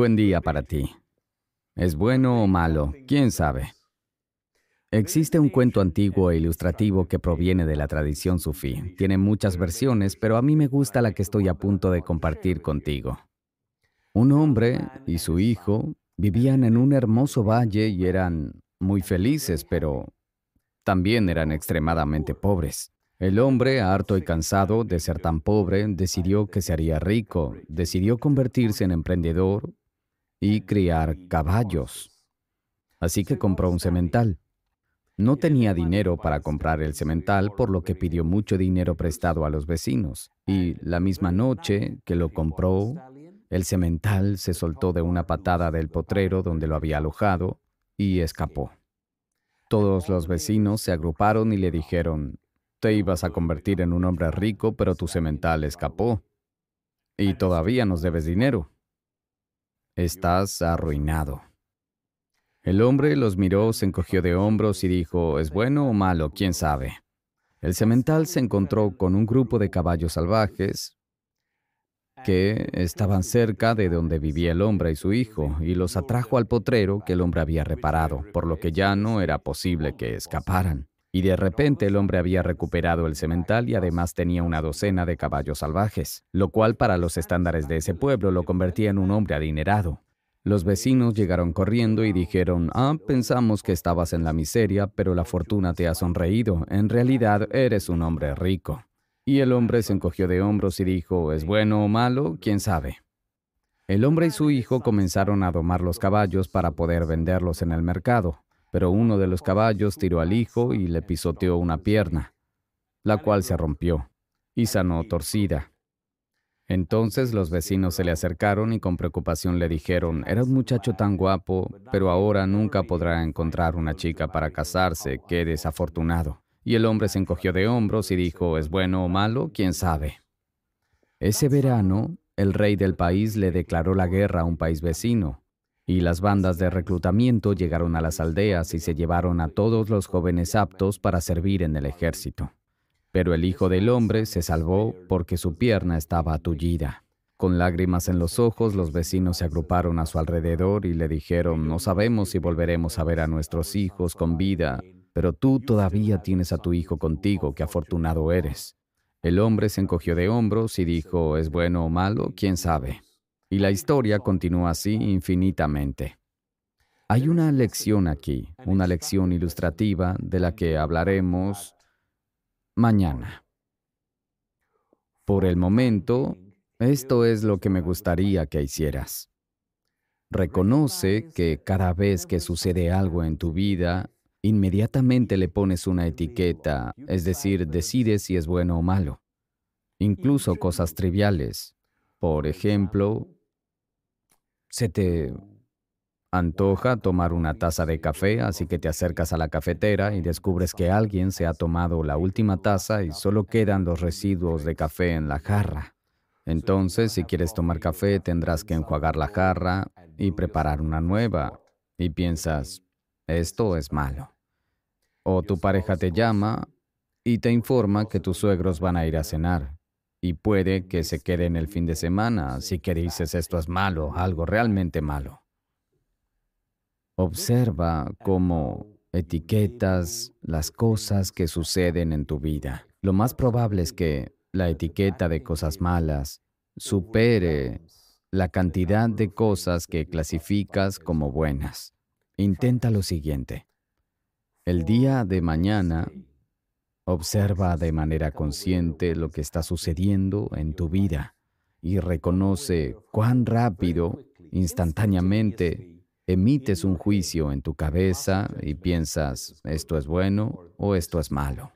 Buen día para ti. ¿Es bueno o malo? ¿Quién sabe? Existe un cuento antiguo e ilustrativo que proviene de la tradición sufí. Tiene muchas versiones, pero a mí me gusta la que estoy a punto de compartir contigo. Un hombre y su hijo vivían en un hermoso valle y eran muy felices, pero también eran extremadamente pobres. El hombre, harto y cansado de ser tan pobre, decidió que se haría rico, decidió convertirse en emprendedor y criar caballos. Así que compró un semental. No tenía dinero para comprar el semental, por lo que pidió mucho dinero prestado a los vecinos. Y la misma noche que lo compró, el semental se soltó de una patada del potrero donde lo había alojado y escapó. Todos los vecinos se agruparon y le dijeron, te ibas a convertir en un hombre rico, pero tu semental escapó. Y todavía nos debes dinero. Estás arruinado. El hombre los miró, se encogió de hombros y dijo, ¿es bueno o malo? ¿Quién sabe? El semental se encontró con un grupo de caballos salvajes que estaban cerca de donde vivía el hombre y su hijo, y los atrajo al potrero que el hombre había reparado, por lo que ya no era posible que escaparan. Y de repente el hombre había recuperado el semental y además tenía una docena de caballos salvajes, lo cual para los estándares de ese pueblo lo convertía en un hombre adinerado. Los vecinos llegaron corriendo y dijeron, ah, pensamos que estabas en la miseria, pero la fortuna te ha sonreído, en realidad eres un hombre rico. Y el hombre se encogió de hombros y dijo, ¿es bueno o malo? ¿Quién sabe? El hombre y su hijo comenzaron a domar los caballos para poder venderlos en el mercado pero uno de los caballos tiró al hijo y le pisoteó una pierna, la cual se rompió y sanó torcida. Entonces los vecinos se le acercaron y con preocupación le dijeron, era un muchacho tan guapo, pero ahora nunca podrá encontrar una chica para casarse, qué desafortunado. Y el hombre se encogió de hombros y dijo, ¿es bueno o malo? ¿Quién sabe? Ese verano, el rey del país le declaró la guerra a un país vecino, y las bandas de reclutamiento llegaron a las aldeas y se llevaron a todos los jóvenes aptos para servir en el ejército. Pero el Hijo del Hombre se salvó porque su pierna estaba atullida. Con lágrimas en los ojos, los vecinos se agruparon a su alrededor y le dijeron, no sabemos si volveremos a ver a nuestros hijos con vida, pero tú todavía tienes a tu hijo contigo, qué afortunado eres. El hombre se encogió de hombros y dijo, ¿es bueno o malo? ¿Quién sabe? Y la historia continúa así infinitamente. Hay una lección aquí, una lección ilustrativa de la que hablaremos mañana. Por el momento, esto es lo que me gustaría que hicieras. Reconoce que cada vez que sucede algo en tu vida, inmediatamente le pones una etiqueta, es decir, decides si es bueno o malo. Incluso cosas triviales. Por ejemplo, se te antoja tomar una taza de café, así que te acercas a la cafetera y descubres que alguien se ha tomado la última taza y solo quedan los residuos de café en la jarra. Entonces, si quieres tomar café, tendrás que enjuagar la jarra y preparar una nueva. Y piensas, esto es malo. O tu pareja te llama y te informa que tus suegros van a ir a cenar y puede que se quede en el fin de semana, así que dices esto es malo, algo realmente malo. Observa cómo etiquetas las cosas que suceden en tu vida. Lo más probable es que la etiqueta de cosas malas supere la cantidad de cosas que clasificas como buenas. Intenta lo siguiente. El día de mañana Observa de manera consciente lo que está sucediendo en tu vida y reconoce cuán rápido, instantáneamente, emites un juicio en tu cabeza y piensas, esto es bueno o esto es malo.